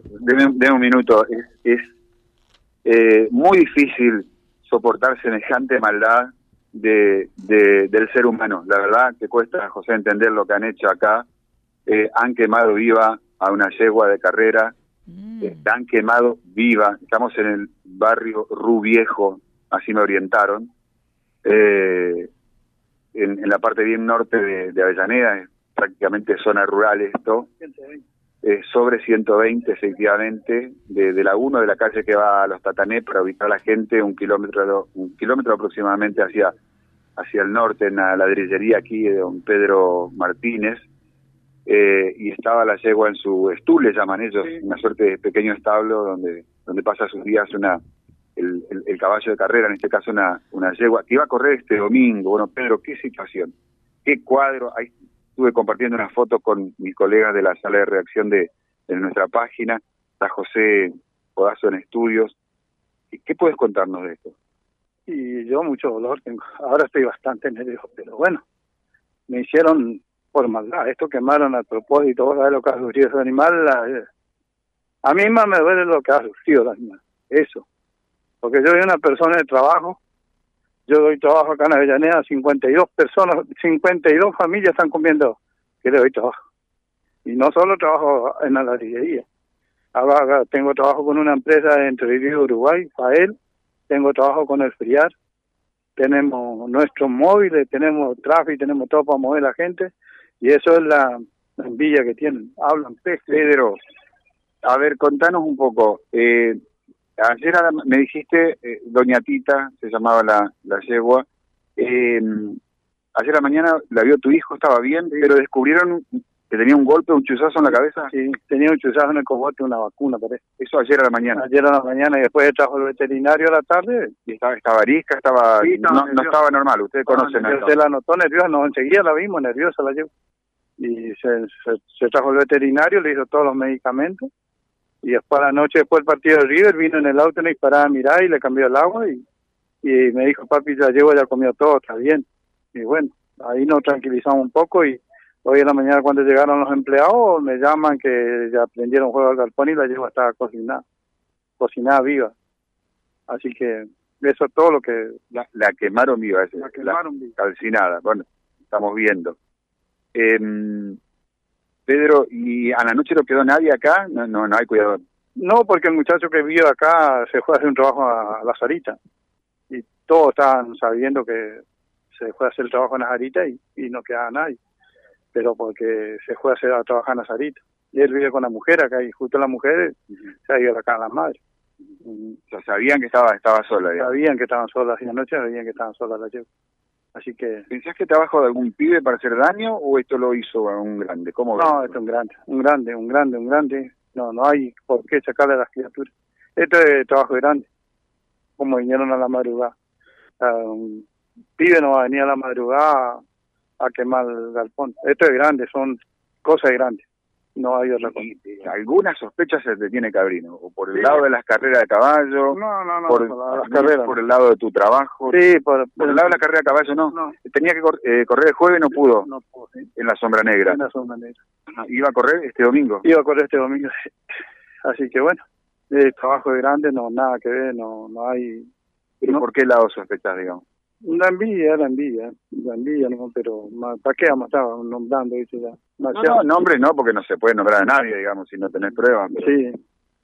Pedro, de un minuto. Es, es eh, muy difícil soportar semejante maldad de, del ser humano. La verdad que cuesta, José, entender lo que han hecho acá. Eh, han quemado viva a una yegua de carrera, mm. eh, han quemado viva. Estamos en el barrio Rubiejo, así me orientaron, eh, en, la parte bien norte de, de Avellaneda, es prácticamente zona rural esto. Sobre 120 efectivamente, de, la 1 de la calle que va a los Tatané para ubicar a la gente un kilómetro, un kilómetro aproximadamente hacia, hacia el norte, en la ladrillería aquí de don Pedro Martínez, eh, y estaba la yegua en su estul, le llaman ellos, una suerte de pequeño establo donde, donde pasa sus días una el, el, caballo de carrera, en este caso una, una yegua, que iba a correr este domingo. Bueno, Pedro, qué situación, qué cuadro. Ahí estuve compartiendo una foto con mis colegas de la sala de reacción de, de nuestra página. Está José Podazo en estudios. ¿Qué puedes contarnos de esto? Y yo mucho dolor tengo. Ahora estoy bastante nervioso, pero bueno, me hicieron por maldad. Esto quemaron a propósito, vos sabés lo que ha sufrido ese animal. a mí más me duele lo que ha sufrido el animal. Eso. Porque yo soy una persona de trabajo. Yo doy trabajo acá en Avellaneda, 52 personas, 52 familias están comiendo que le doy trabajo. Y no solo trabajo en la ladrillería. Tengo trabajo con una empresa Entre Ríos Uruguay, FAEL. Tengo trabajo con el FRIAR. Tenemos nuestros móviles, tenemos tráfico, tenemos todo para mover la gente y eso es la, envidia que tienen. Hablan Pedro, a ver, contanos un poco. Eh, ayer me dijiste, eh, Doña Tita, se llamaba la, la yegua, eh, ayer a la mañana la vio tu hijo, estaba bien, pero descubrieron que tenía un golpe, un chuzazo en la cabeza. Sí, tenía un chuzazo en el cogote, una vacuna, parece. Eso ayer a la mañana. Ayer a la mañana y después trajo el veterinario a la tarde. Y estaba, estaba arisca, estaba, no, no, estaba normal, ustedes conocen. Usted la notó nerviosa, no, enseguida la vimos nerviosa, la llevo y se, se, trajo el veterinario, le hizo todos los medicamentos y después la noche después del partido de River vino en el auto y paraba a mirar y le cambió el agua y, y me dijo papi ya llevo ya comió todo está bien y bueno ahí nos tranquilizamos un poco y hoy en la mañana cuando llegaron los empleados me llaman que ya prendieron juego al galpón y la llevo estaba cocinada cocinada viva. Así que eso es todo lo que la, quemaron viva la quemaron viva. calcinada. Bueno estamos viendo. Eh, Pedro, ¿y a la noche no quedó nadie acá? No, no, no hay cuidado. No, porque el muchacho que vive acá se fue a hacer un trabajo a, la Sarita. Y todos estaban sabiendo que se fue a hacer el trabajo en la Sarita y, y no quedaba nadie. Pero porque se fue a hacer a trabajar en la Sarita. Y él vive con la mujer acá y justo la mujer se ha ido acá a las madres. O sea, sabían que estaba estaba sola. Sabían que estaban solas y anoche sabían que estaban solas la llevo. Así que... ¿Pensás que trabajo de algún pibe para hacer daño o esto lo hizo un grande? ¿Cómo no, esto es un grande, un grande, un grande, un grande. No, no hay por qué sacarle a las criaturas. Esto es trabajo grande, como vinieron a la madrugada. Un pibe no va a venir a la madrugada a quemar el galpón. Esto es grande, son cosas grandes no hay otra cosa. ¿Alguna sospecha se te tiene Cabrino? ¿O por el lado de las carreras de caballo? No, no, no. Por, las carreras. ¿Por el lado de tu trabajo? Sí, por, por el lado de la carrera de caballo no. no. Tenía que eh, correr el jueves, no pudo. No pudo, En la sombra negra. En la sombra negra. ¿Iba a correr este domingo? Iba a correr este domingo, Así que bueno, el trabajo es grande, no, nada que ver, no, no hay... ¿Pero por qué lado sospechas, digamos? La envidia, la envidia, la envidia, no, pero ¿para qué vamos a estar nombrando? Dice ya. No, no, nombres no, porque no se puede nombrar a nadie, digamos, si no tenés pruebas. Sí,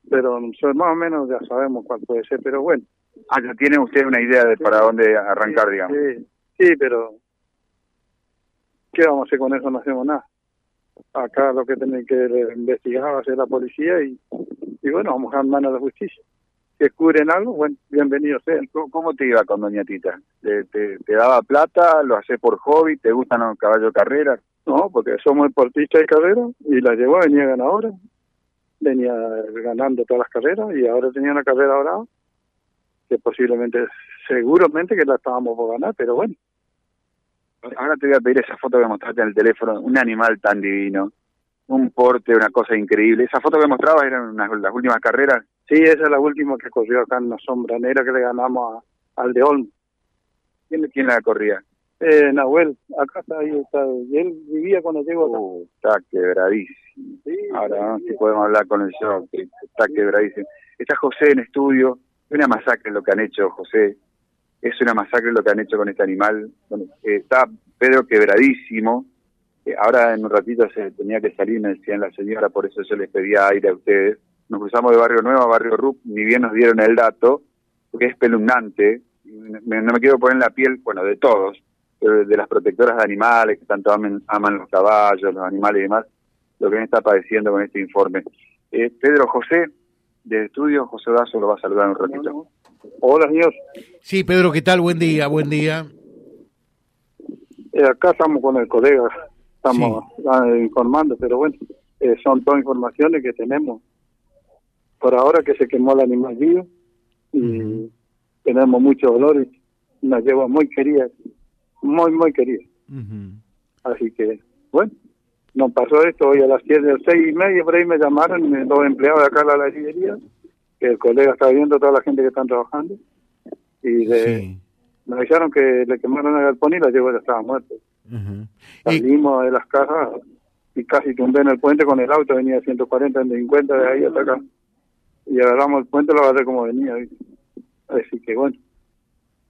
pero más o menos ya sabemos cuál puede ser, pero bueno. Ah, ya tiene usted una idea de para dónde arrancar, digamos. Sí, sí, pero ¿qué vamos a hacer con eso? No hacemos nada. Acá lo que tienen que investigar va a ser la policía y, y bueno, vamos a mano a la justicia que cubren algo, bueno, bienvenido sea. ¿Cómo te iba con Doña Tita? ¿Te, te, daba plata? ¿Lo haces por hobby? ¿Te gustan los caballos de carrera? No, porque somos deportistas de carrera y la llevó, venía ganadora. Venía ganando todas las carreras y ahora tenía una carrera ahora que posiblemente, seguramente que la estábamos por ganar, pero bueno. Ahora te voy a pedir esa foto que mostraste en el teléfono, un animal tan divino, un porte, una cosa increíble. Esa foto que mostrabas eran las últimas carreras Sí, esa es la última que corrió acá en la sombra negra que le ganamos a, al de Olmo. ¿Quién, ¿Quién la corría? Eh, Nahuel, acá está, ahí está. Y él vivía cuando llegó acá. Uh, está quebradísimo. Sí, Ahora, sí, si podemos hablar con el show, está quebradísimo. Está José en estudio, es una masacre lo que han hecho, José. Es una masacre lo que han hecho con este animal. Eh, está Pedro quebradísimo. Eh, ahora en un ratito se tenía que salir, me decían la señora, por eso yo les pedía aire a ustedes. Nos cruzamos de Barrio Nuevo a Barrio Rup, ni bien nos dieron el dato, porque es peluznante. Me- no me quiero poner en la piel, bueno, de todos, pero de las protectoras de animales que tanto amen- aman los caballos, los animales y demás, lo que me está padeciendo con este informe. Eh, Pedro José, de estudio, José Dazo lo va a saludar un ratito. Hola, señor. Sí, Pedro, ¿qué tal? Buen día, buen día. Eh, acá estamos con el colega, estamos ah, informando, pero bueno, eh, son todas informaciones que tenemos. Por ahora que se quemó el animal vivo y Ujú. tenemos mucho dolor y nos lleva muy querida, muy, muy querida. Así que, bueno, nos pasó esto hoy a las siete, de seis y media, por ahí me llamaron los empleados de acá de la ladrillería, que el colega está viendo toda la gente que están trabajando, y de, Sí. me avisaron que le quemaron el galpón y la llevó ya estaba muerta. Salimos de las casas y casi tumbé en el puente con el auto, venía 140 en 50 de ahí hasta acá. Y agarramos el puente, lo agarré como venía. Así que bueno,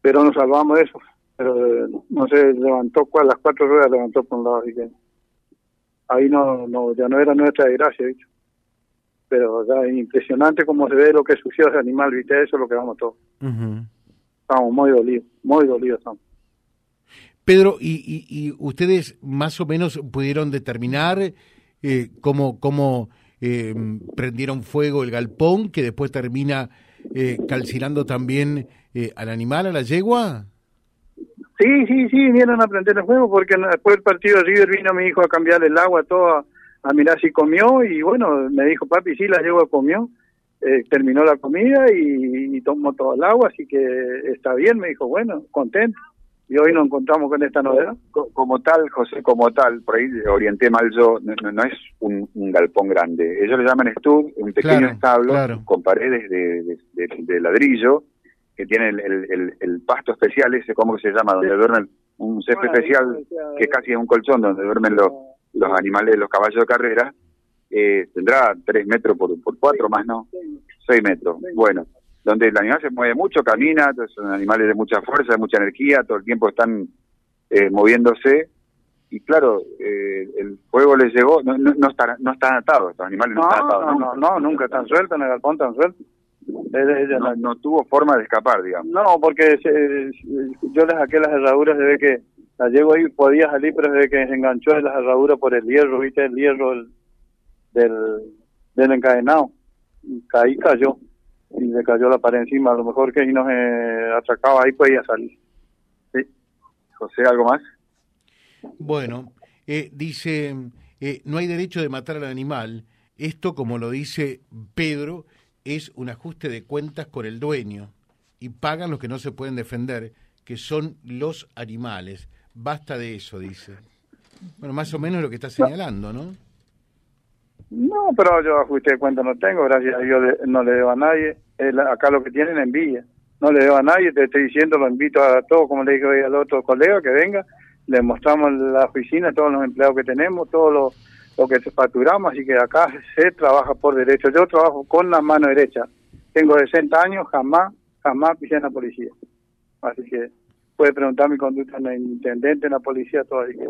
pero nos salvamos de eso. Pero eh, no sé, levantó cua- las cuatro ruedas, levantó por un lado, así que ahí no, no ya no era nuestra desgracia, ¿viste? Pero ya es impresionante cómo se ve lo que sucedió ese animal, ¿viste? Eso es lo que vamos todos. ujú. Estamos muy dolidos, muy dolidos estamos. Pedro, ¿y, y, y ustedes más o menos pudieron determinar eh, cómo, cómo eh, prendieron fuego el galpón que después termina eh, calcinando también eh, al animal, a la yegua? Sí, sí, sí, vinieron a prender el fuego porque después del partido de River vino mi hijo a cambiar el agua todo, a, a mirar si comió y bueno, me dijo papi, sí, la yegua comió, eh, terminó la comida y, y tomó todo el agua, así que está bien, me dijo, bueno, contento. Y hoy nos encontramos con esta novedad. Co- Como tal, José, como tal, por ahí orienté mal yo, no, no- no es un, un galpón grande. Ellos le llaman estud, un pequeño Claro, establo claro. con paredes de, de- de- de ladrillo que tiene el, el- el- el pasto especial, ese, ¿cómo se llama? Donde duermen, un césped Bueno, especial que casi es un colchón donde duermen los, los animales, los caballos de carrera. Eh, tendrá tres metros por, por cuatro más, ¿no? Seis metros. Bueno, donde el animal se mueve mucho, camina, son animales de mucha fuerza, de mucha energía, todo el tiempo están eh, moviéndose. Y claro, eh, el fuego les llegó, no, no, no están, no están atados, estos animales no, No, están atados. no, no, nunca tan suelto en el galpón, tan suelto. Ella- ella No, no tuvo forma de escapar, digamos. No, porque se- yo le saqué las herraduras, ve que la llevo ahí, podía salir, pero ve que se enganchó en las herraduras por el hierro, viste, el hierro del, del, del encadenado. Caí, cayó, y le cayó la pared encima, a lo mejor que si no se atracaba ahí podía salir. Sí. José, ¿algo más? Bueno, eh, dice, eh, no hay derecho de matar al animal. Esto, como lo dice Pedro, es un ajuste de cuentas con el dueño. Y pagan los que no se pueden defender, que son los animales. Basta de eso, dice. Bueno, más o menos lo que está señalando, ¿no? No, pero yo ajuste de cuenta no tengo, gracias a Dios no le debo a nadie. La- acá lo que tienen envidia. No le debo a nadie, te estoy diciendo, lo invito a todos, como le dije hoy al otro colega, que venga, le mostramos la oficina, todos los empleados que tenemos, todo lo, lo que facturamos, así que acá se trabaja por derecho. Yo trabajo con la mano derecha. Tengo 60 años, jamás, jamás pisé en la policía. Así que puede preguntar mi conducta en el intendente, en la policía, todo. Así que.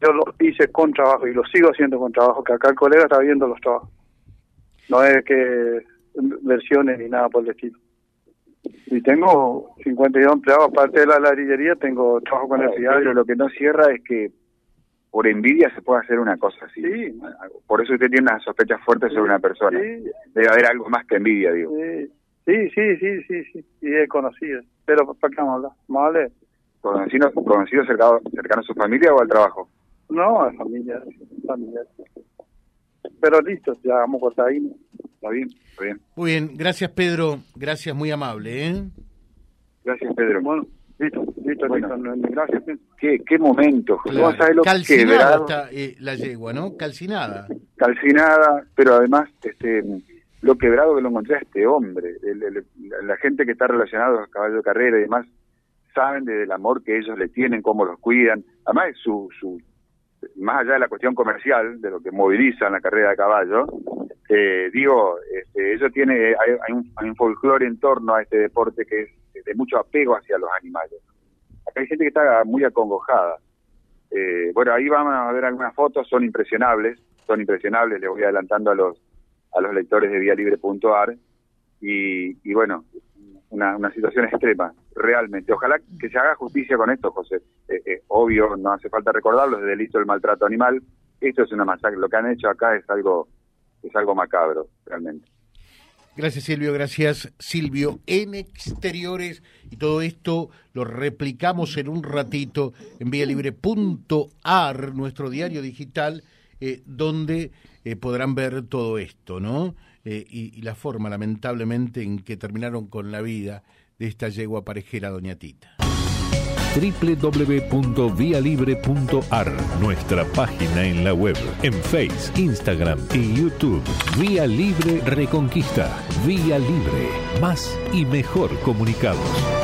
Yo lo hice con trabajo y lo sigo haciendo con trabajo, que acá el colega está viendo los trabajos. No es que versiones ni nada por el estilo. Y tengo 52 empleados, aparte de la ladrillería, tengo trabajo con el Pero FIAD. lo que no cierra es que por envidia se puede hacer una cosa así. Sí. Por eso usted tiene una sospecha fuerte sobre una persona. Sí, Debe haber algo más que envidia, digo. sí, sí, sí, sí, sí, y es conocido. Pero, ¿para qué vamos a hablar? ¿Más vale? ¿Conocido, conocido cercano, cercano a su familia o al trabajo? No, es familiar, familiar. Pero listo, ya vamos a cortar ahí. ¿Está bien? Está bien. Muy bien, gracias Pedro, gracias, muy amable. ¿eh? Gracias, Pedro. Bueno, listo, listo, Bueno. listo. no- Gracias. ¿Qué, qué momento. Claro. Vos sabés lo Calcinada quebrado, está eh, la yegua, ¿no? Calcinada. calcinada, pero además este lo quebrado que lo encontré a este hombre. El- la gente que está relacionada a caballo de carrera y demás saben del amor que ellos le tienen, cómo los cuidan. Además, su, su, más allá de la cuestión comercial, de lo que movilizan la carrera de caballo, eh, digo, este, ellos tiene, hay, un, hay un folclore en torno a este deporte que es de mucho apego hacia los animales. Acá hay gente que está muy acongojada. Eh, bueno, ahí vamos a ver algunas fotos, son impresionables, son impresionables, les voy adelantando a los a los lectores de vialibre.ar y, y bueno, una, una situación extrema, realmente. Ojalá que se haga justicia con esto, José. Eh, eh, obvio, no hace falta recordarlo, es delito del maltrato animal. Esto es una masacre. Lo que han hecho acá es algo, es algo macabro, realmente. Gracias Silvio, gracias Silvio. En exteriores y todo esto lo replicamos en un ratito en vialibre.ar, nuestro diario digital, eh, donde podrán ver todo esto, ¿no? Y, la forma, lamentablemente, en que terminaron con la vida de esta yegua parejera, Doña Tita www.vialibre.ar, nuestra página en la web, en Face, Instagram y YouTube. Vía Libre Reconquista. Vía Libre. Más y mejor comunicados.